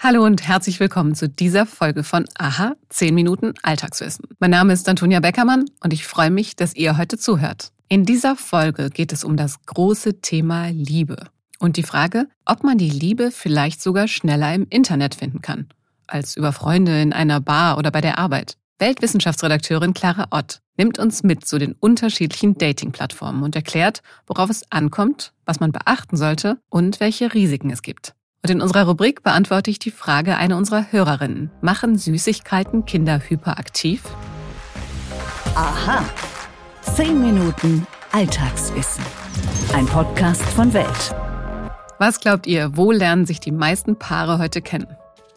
Hallo und herzlich willkommen zu dieser Folge von Aha, 10 Minuten Alltagswissen. Mein Name ist Antonia Beckermann und ich freue mich, dass ihr heute zuhört. In dieser Folge geht es um das große Thema Liebe und die Frage, ob man die Liebe vielleicht sogar schneller im Internet finden kann, als über Freunde in einer Bar oder bei der Arbeit. Weltwissenschaftsredakteurin Clara Ott nimmt uns mit zu den unterschiedlichen Dating-Plattformen und erklärt, worauf es ankommt, was man beachten sollte und welche Risiken es gibt. Und in unserer Rubrik beantworte ich die Frage einer unserer Hörerinnen. Machen Süßigkeiten Kinder hyperaktiv? Aha. Zehn Minuten Alltagswissen. Ein Podcast von Welt. Was glaubt ihr, wo lernen sich die meisten Paare heute kennen?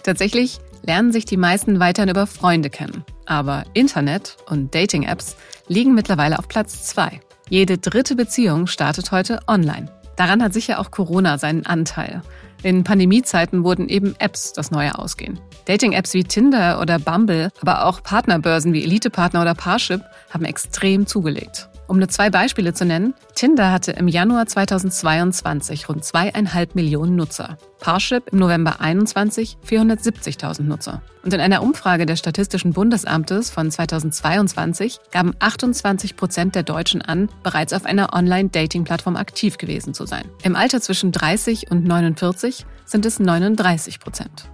Tatsächlich lernen sich die meisten weiterhin über Freunde kennen. Aber Internet und Dating-Apps liegen mittlerweile auf Platz zwei. Jede dritte Beziehung startet heute online. Daran hat sicher auch Corona seinen Anteil. In Pandemiezeiten wurden eben Apps das neue Ausgehen. Dating-Apps wie Tinder oder Bumble, aber auch Partnerbörsen wie Elite-Partner oder Parship haben extrem zugelegt. Um nur zwei Beispiele zu nennen, Tinder hatte im Januar 2022 rund zweieinhalb Millionen Nutzer. Parship im November 21 470.000 Nutzer. Und in einer Umfrage des Statistischen Bundesamtes von 2022 gaben 28 Prozent der Deutschen an, bereits auf einer Online-Dating-Plattform aktiv gewesen zu sein. Im Alter zwischen 30 und 49 sind es 39 Prozent.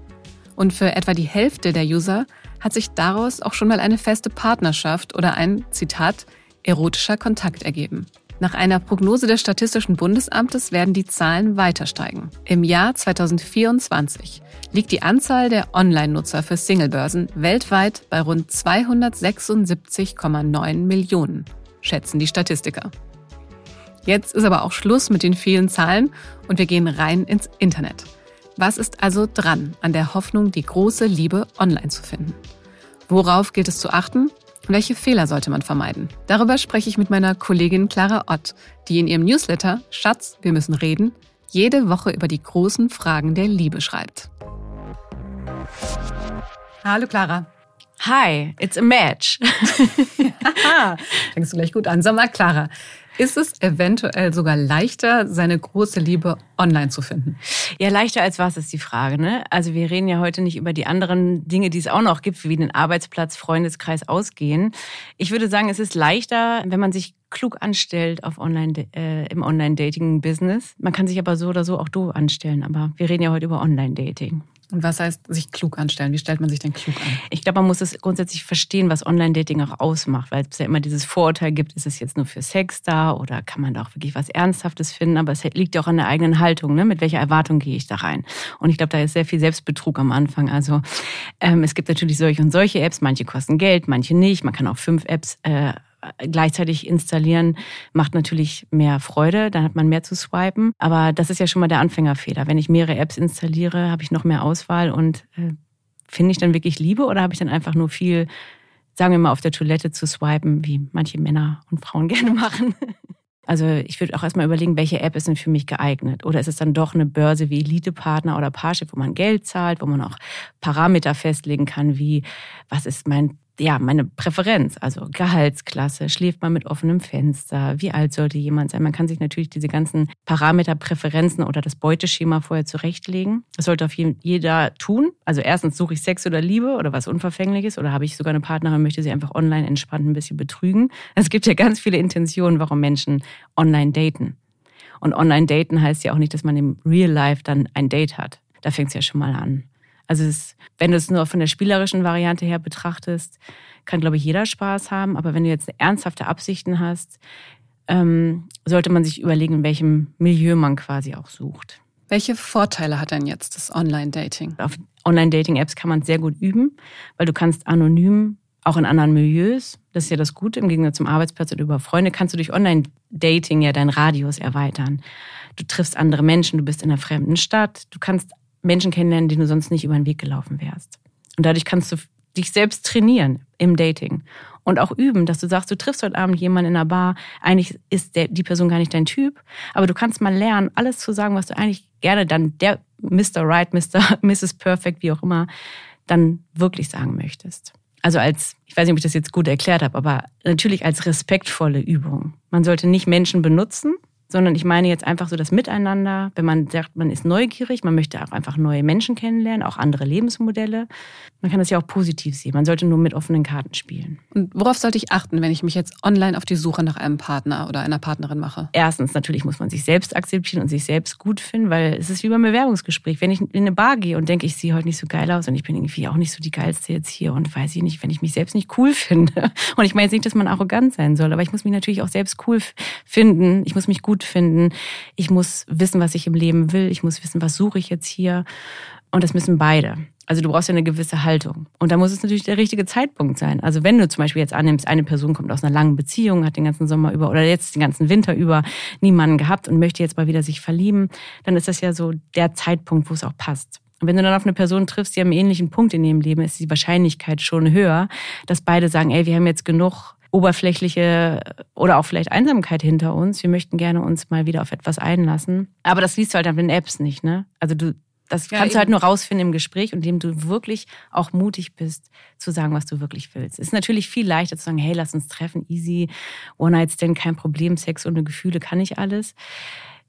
Und für etwa die Hälfte der User hat sich daraus auch schon mal eine feste Partnerschaft oder ein, Zitat, erotischer Kontakt ergeben. Nach einer Prognose des Statistischen Bundesamtes werden die Zahlen weiter steigen. Im Jahr 2024 liegt die Anzahl der Online-Nutzer für Singlebörsen weltweit bei rund 276,9 Millionen, schätzen die Statistiker. Jetzt ist aber auch Schluss mit den vielen Zahlen und wir gehen rein ins Internet. Was ist also dran an der Hoffnung, die große Liebe online zu finden? Worauf gilt es zu achten welche Fehler sollte man vermeiden? Darüber spreche ich mit meiner Kollegin Clara Ott, die in ihrem Newsletter Schatz, wir müssen reden, jede Woche über die großen Fragen der Liebe schreibt. Hallo Clara. Hi, it's a match. Fängst du gleich gut an. Sag mal, Clara, ist es eventuell sogar leichter, seine große Liebe online zu finden? Ja, leichter als was ist die Frage. Ne? Also wir reden ja heute nicht über die anderen Dinge, die es auch noch gibt, wie den Arbeitsplatz, Freundeskreis, Ausgehen. Ich würde sagen, es ist leichter, wenn man sich klug anstellt auf Online, äh, im Online-Dating-Business. Man kann sich aber so oder so auch du anstellen. Aber wir reden ja heute über Online-Dating. Und was heißt sich klug anstellen? Wie stellt man sich denn klug an? Ich glaube, man muss es grundsätzlich verstehen, was Online-Dating auch ausmacht, weil es ja immer dieses Vorurteil gibt, ist es jetzt nur für Sex da oder kann man da auch wirklich was Ernsthaftes finden? Aber es liegt ja auch an der eigenen Haltung, ne? mit welcher Erwartung gehe ich da rein? Und ich glaube, da ist sehr viel Selbstbetrug am Anfang. Also ähm, es gibt natürlich solche und solche Apps, manche kosten Geld, manche nicht. Man kann auch fünf Apps äh, gleichzeitig installieren, macht natürlich mehr Freude, dann hat man mehr zu swipen. Aber das ist ja schon mal der Anfängerfehler. Wenn ich mehrere Apps installiere, habe ich noch mehr Auswahl und äh, finde ich dann wirklich Liebe oder habe ich dann einfach nur viel, sagen wir mal, auf der Toilette zu swipen, wie manche Männer und Frauen gerne machen? Also ich würde auch erstmal überlegen, welche App ist denn für mich geeignet? Oder ist es dann doch eine Börse wie Elite-Partner oder Parship, wo man Geld zahlt, wo man auch Parameter festlegen kann, wie was ist mein ja, meine Präferenz, also Gehaltsklasse, schläft man mit offenem Fenster, wie alt sollte jemand sein. Man kann sich natürlich diese ganzen Parameter, Präferenzen oder das Beuteschema vorher zurechtlegen. Das sollte auf jeden jeder tun. Also erstens suche ich Sex oder Liebe oder was Unverfängliches oder habe ich sogar eine Partnerin, möchte sie einfach online entspannt ein bisschen betrügen. Es gibt ja ganz viele Intentionen, warum Menschen online daten. Und online daten heißt ja auch nicht, dass man im Real Life dann ein Date hat. Da fängt es ja schon mal an. Also es, wenn du es nur von der spielerischen Variante her betrachtest, kann, glaube ich, jeder Spaß haben. Aber wenn du jetzt ernsthafte Absichten hast, ähm, sollte man sich überlegen, in welchem Milieu man quasi auch sucht. Welche Vorteile hat denn jetzt das Online-Dating? Auf Online-Dating-Apps kann man es sehr gut üben, weil du kannst anonym, auch in anderen Milieus, das ist ja das Gute, im Gegensatz zum Arbeitsplatz oder über Freunde, kannst du durch Online-Dating ja deinen Radius erweitern. Du triffst andere Menschen, du bist in einer fremden Stadt, du kannst Menschen kennenlernen, denen du sonst nicht über den Weg gelaufen wärst. Und dadurch kannst du dich selbst trainieren im Dating und auch üben, dass du sagst, du triffst heute Abend jemanden in einer Bar, eigentlich ist der, die Person gar nicht dein Typ, aber du kannst mal lernen, alles zu sagen, was du eigentlich gerne dann der Mr. Right, Mr. Mrs. Perfect, wie auch immer, dann wirklich sagen möchtest. Also als, ich weiß nicht, ob ich das jetzt gut erklärt habe, aber natürlich als respektvolle Übung. Man sollte nicht Menschen benutzen, sondern ich meine jetzt einfach so das Miteinander, wenn man sagt, man ist neugierig, man möchte auch einfach neue Menschen kennenlernen, auch andere Lebensmodelle. Man kann das ja auch positiv sehen. Man sollte nur mit offenen Karten spielen. Und worauf sollte ich achten, wenn ich mich jetzt online auf die Suche nach einem Partner oder einer Partnerin mache? Erstens, natürlich muss man sich selbst akzeptieren und sich selbst gut finden, weil es ist wie beim Bewerbungsgespräch. Wenn ich in eine Bar gehe und denke, ich sehe heute nicht so geil aus und ich bin irgendwie auch nicht so die geilste jetzt hier und weiß ich nicht, wenn ich mich selbst nicht cool finde. Und ich meine jetzt nicht, dass man arrogant sein soll, aber ich muss mich natürlich auch selbst cool finden. Ich muss mich gut finden. Ich muss wissen, was ich im Leben will. Ich muss wissen, was suche ich jetzt hier. Und das müssen beide. Also du brauchst ja eine gewisse Haltung. Und da muss es natürlich der richtige Zeitpunkt sein. Also wenn du zum Beispiel jetzt annimmst, eine Person kommt aus einer langen Beziehung, hat den ganzen Sommer über oder jetzt den ganzen Winter über niemanden gehabt und möchte jetzt mal wieder sich verlieben, dann ist das ja so der Zeitpunkt, wo es auch passt. Und wenn du dann auf eine Person triffst, die am ähnlichen Punkt in ihrem Leben ist, die Wahrscheinlichkeit schon höher, dass beide sagen, ey, wir haben jetzt genug oberflächliche oder auch vielleicht Einsamkeit hinter uns. Wir möchten gerne uns mal wieder auf etwas einlassen. Aber das liest du halt an den Apps nicht, ne? Also du, das ja, kannst eben. du halt nur rausfinden im Gespräch, indem du wirklich auch mutig bist, zu sagen, was du wirklich willst. Es ist natürlich viel leichter zu sagen, hey, lass uns treffen, easy, One-Night-Stand, kein Problem, Sex ohne Gefühle, kann ich alles.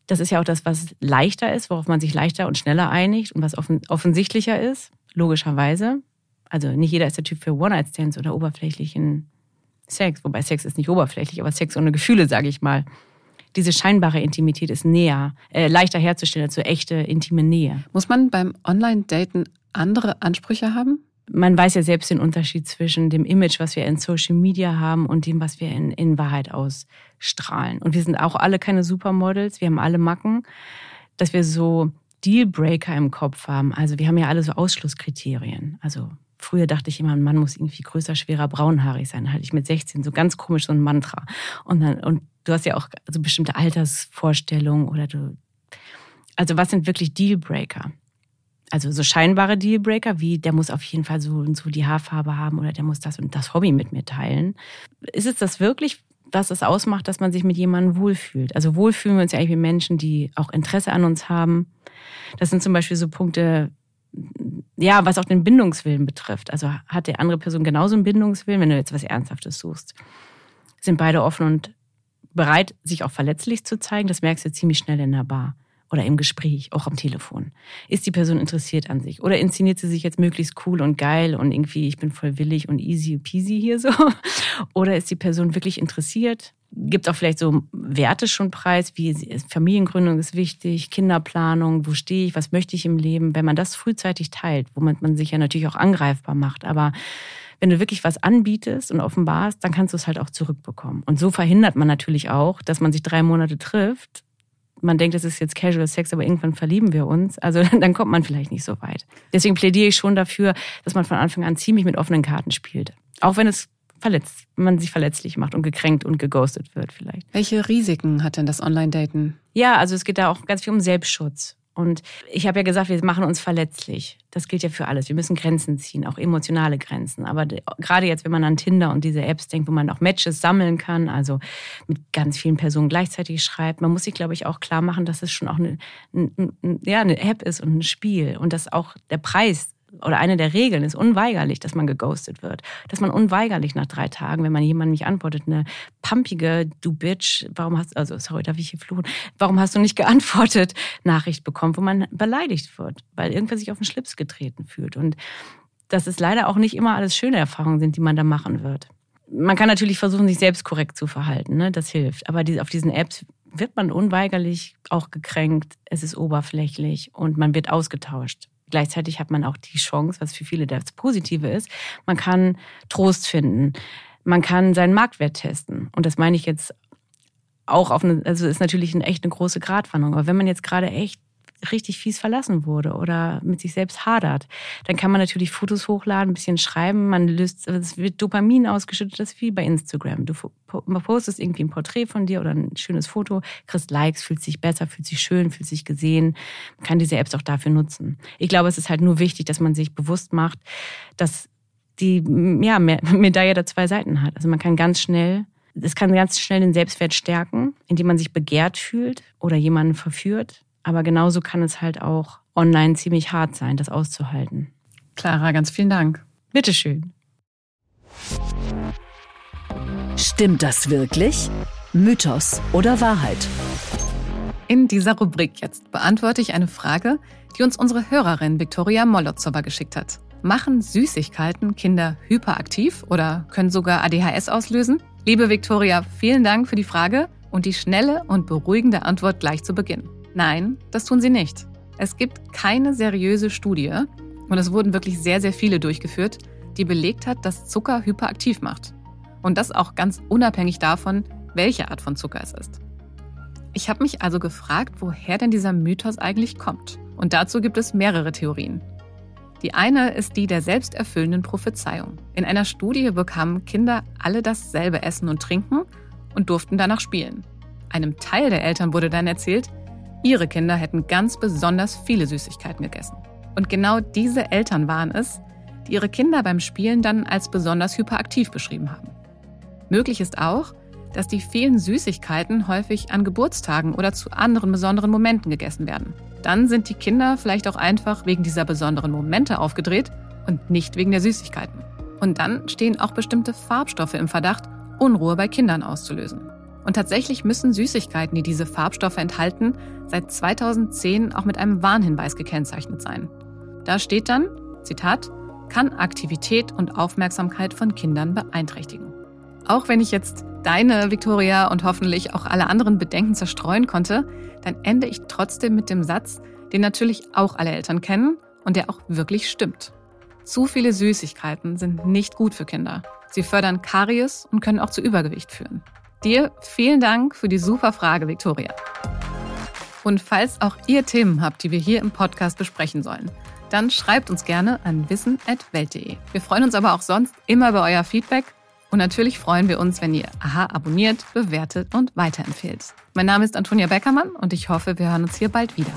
Das ist ja auch das, was leichter ist, worauf man sich leichter und schneller einigt und was offen, offensichtlicher ist, logischerweise. Also nicht jeder ist der Typ für One-Night-Stands oder oberflächlichen Sex, wobei Sex ist nicht oberflächlich, aber Sex ohne Gefühle, sage ich mal diese scheinbare Intimität ist näher, äh, leichter herzustellen als so echte intime Nähe. Muss man beim Online-Daten andere Ansprüche haben? Man weiß ja selbst den Unterschied zwischen dem Image, was wir in Social Media haben und dem, was wir in, in Wahrheit ausstrahlen. Und wir sind auch alle keine Supermodels, wir haben alle Macken, dass wir so Dealbreaker im Kopf haben. Also wir haben ja alle so Ausschlusskriterien. Also früher dachte ich immer, ein Mann muss irgendwie größer, schwerer, braunhaarig sein. Hatte ich mit 16 so ganz komisch so ein Mantra. Und dann, und du hast ja auch so bestimmte Altersvorstellungen oder du. Also was sind wirklich Dealbreaker? Also so scheinbare Dealbreaker, wie der muss auf jeden Fall so und so die Haarfarbe haben oder der muss das und das Hobby mit mir teilen. Ist es das wirklich, was es ausmacht, dass man sich mit jemandem wohlfühlt? Also wohlfühlen wir uns ja eigentlich mit Menschen, die auch Interesse an uns haben. Das sind zum Beispiel so Punkte, ja, was auch den Bindungswillen betrifft. Also hat die andere Person genauso einen Bindungswillen, wenn du jetzt was Ernsthaftes suchst? Sind beide offen und bereit, sich auch verletzlich zu zeigen. Das merkst du ziemlich schnell in der Bar oder im Gespräch, auch am Telefon. Ist die Person interessiert an sich? Oder inszeniert sie sich jetzt möglichst cool und geil und irgendwie, ich bin voll willig und easy peasy hier so? Oder ist die Person wirklich interessiert? Gibt auch vielleicht so Werte schon preis, wie Familiengründung ist wichtig, Kinderplanung, wo stehe ich, was möchte ich im Leben? Wenn man das frühzeitig teilt, womit man sich ja natürlich auch angreifbar macht, aber wenn du wirklich was anbietest und offenbarst, dann kannst du es halt auch zurückbekommen. Und so verhindert man natürlich auch, dass man sich drei Monate trifft. Man denkt, es ist jetzt Casual Sex, aber irgendwann verlieben wir uns. Also dann kommt man vielleicht nicht so weit. Deswegen plädiere ich schon dafür, dass man von Anfang an ziemlich mit offenen Karten spielt. Auch wenn es verletzt, man sich verletzlich macht und gekränkt und geghostet wird vielleicht. Welche Risiken hat denn das Online-Daten? Ja, also es geht da auch ganz viel um Selbstschutz. Und ich habe ja gesagt, wir machen uns verletzlich. Das gilt ja für alles. Wir müssen Grenzen ziehen, auch emotionale Grenzen. Aber gerade jetzt, wenn man an Tinder und diese Apps denkt, wo man auch Matches sammeln kann, also mit ganz vielen Personen gleichzeitig schreibt, man muss sich, glaube ich, auch klar machen, dass es schon auch eine, eine, ja, eine App ist und ein Spiel und dass auch der Preis oder eine der Regeln ist unweigerlich, dass man geghostet wird. Dass man unweigerlich nach drei Tagen, wenn man jemandem nicht antwortet, eine pumpige, du Bitch, warum hast, also sorry, darf ich hier fluchen, warum hast du nicht geantwortet, Nachricht bekommt, wo man beleidigt wird, weil irgendwer sich auf den Schlips getreten fühlt. Und dass es leider auch nicht immer alles schöne Erfahrungen sind, die man da machen wird. Man kann natürlich versuchen, sich selbst korrekt zu verhalten, ne? das hilft. Aber auf diesen Apps wird man unweigerlich auch gekränkt, es ist oberflächlich und man wird ausgetauscht. Gleichzeitig hat man auch die Chance, was für viele das Positive ist, man kann Trost finden. Man kann seinen Marktwert testen. Und das meine ich jetzt auch auf eine, also ist natürlich eine, echt eine große Gratwanderung. Aber wenn man jetzt gerade echt richtig fies verlassen wurde oder mit sich selbst hadert, dann kann man natürlich Fotos hochladen, ein bisschen schreiben, man löst, es wird Dopamin ausgeschüttet, das ist wie bei Instagram. Du postest irgendwie ein Porträt von dir oder ein schönes Foto, kriegst Likes, fühlt sich besser, fühlt sich schön, fühlt sich gesehen. Man kann diese Apps auch dafür nutzen. Ich glaube, es ist halt nur wichtig, dass man sich bewusst macht, dass die ja, Medaille da zwei Seiten hat. Also man kann ganz schnell es kann ganz schnell den Selbstwert stärken, indem man sich begehrt fühlt oder jemanden verführt. Aber genauso kann es halt auch online ziemlich hart sein, das auszuhalten. Clara, ganz vielen Dank. Bitteschön. Stimmt das wirklich? Mythos oder Wahrheit? In dieser Rubrik jetzt beantworte ich eine Frage, die uns unsere Hörerin Viktoria Molotzowa geschickt hat. Machen Süßigkeiten Kinder hyperaktiv oder können sogar ADHS auslösen? Liebe Viktoria, vielen Dank für die Frage und die schnelle und beruhigende Antwort gleich zu Beginn. Nein, das tun sie nicht. Es gibt keine seriöse Studie, und es wurden wirklich sehr, sehr viele durchgeführt, die belegt hat, dass Zucker hyperaktiv macht. Und das auch ganz unabhängig davon, welche Art von Zucker es ist. Ich habe mich also gefragt, woher denn dieser Mythos eigentlich kommt. Und dazu gibt es mehrere Theorien. Die eine ist die der selbsterfüllenden Prophezeiung. In einer Studie bekamen Kinder alle dasselbe Essen und Trinken und durften danach spielen. Einem Teil der Eltern wurde dann erzählt, ihre Kinder hätten ganz besonders viele Süßigkeiten gegessen. Und genau diese Eltern waren es, die ihre Kinder beim Spielen dann als besonders hyperaktiv beschrieben haben. Möglich ist auch, dass die vielen Süßigkeiten häufig an Geburtstagen oder zu anderen besonderen Momenten gegessen werden. Dann sind die Kinder vielleicht auch einfach wegen dieser besonderen Momente aufgedreht und nicht wegen der Süßigkeiten. Und dann stehen auch bestimmte Farbstoffe im Verdacht, Unruhe bei Kindern auszulösen. Und tatsächlich müssen Süßigkeiten, die diese Farbstoffe enthalten, seit 2010 auch mit einem Warnhinweis gekennzeichnet sein. Da steht dann, Zitat, kann Aktivität und Aufmerksamkeit von Kindern beeinträchtigen. Auch wenn ich jetzt deine, Victoria, und hoffentlich auch alle anderen Bedenken zerstreuen konnte, dann ende ich trotzdem mit dem Satz, den natürlich auch alle Eltern kennen und der auch wirklich stimmt. Zu viele Süßigkeiten sind nicht gut für Kinder. Sie fördern Karies und können auch zu Übergewicht führen. Dir vielen Dank für die super Frage, Victoria. Und falls auch ihr Themen habt, die wir hier im Podcast besprechen sollen, dann schreibt uns gerne an wissen.welt.de. Wir freuen uns aber auch sonst immer über euer Feedback und natürlich freuen wir uns, wenn ihr Aha abonniert, bewertet und weiterempfehlt. Mein Name ist Antonia Beckermann und ich hoffe, wir hören uns hier bald wieder.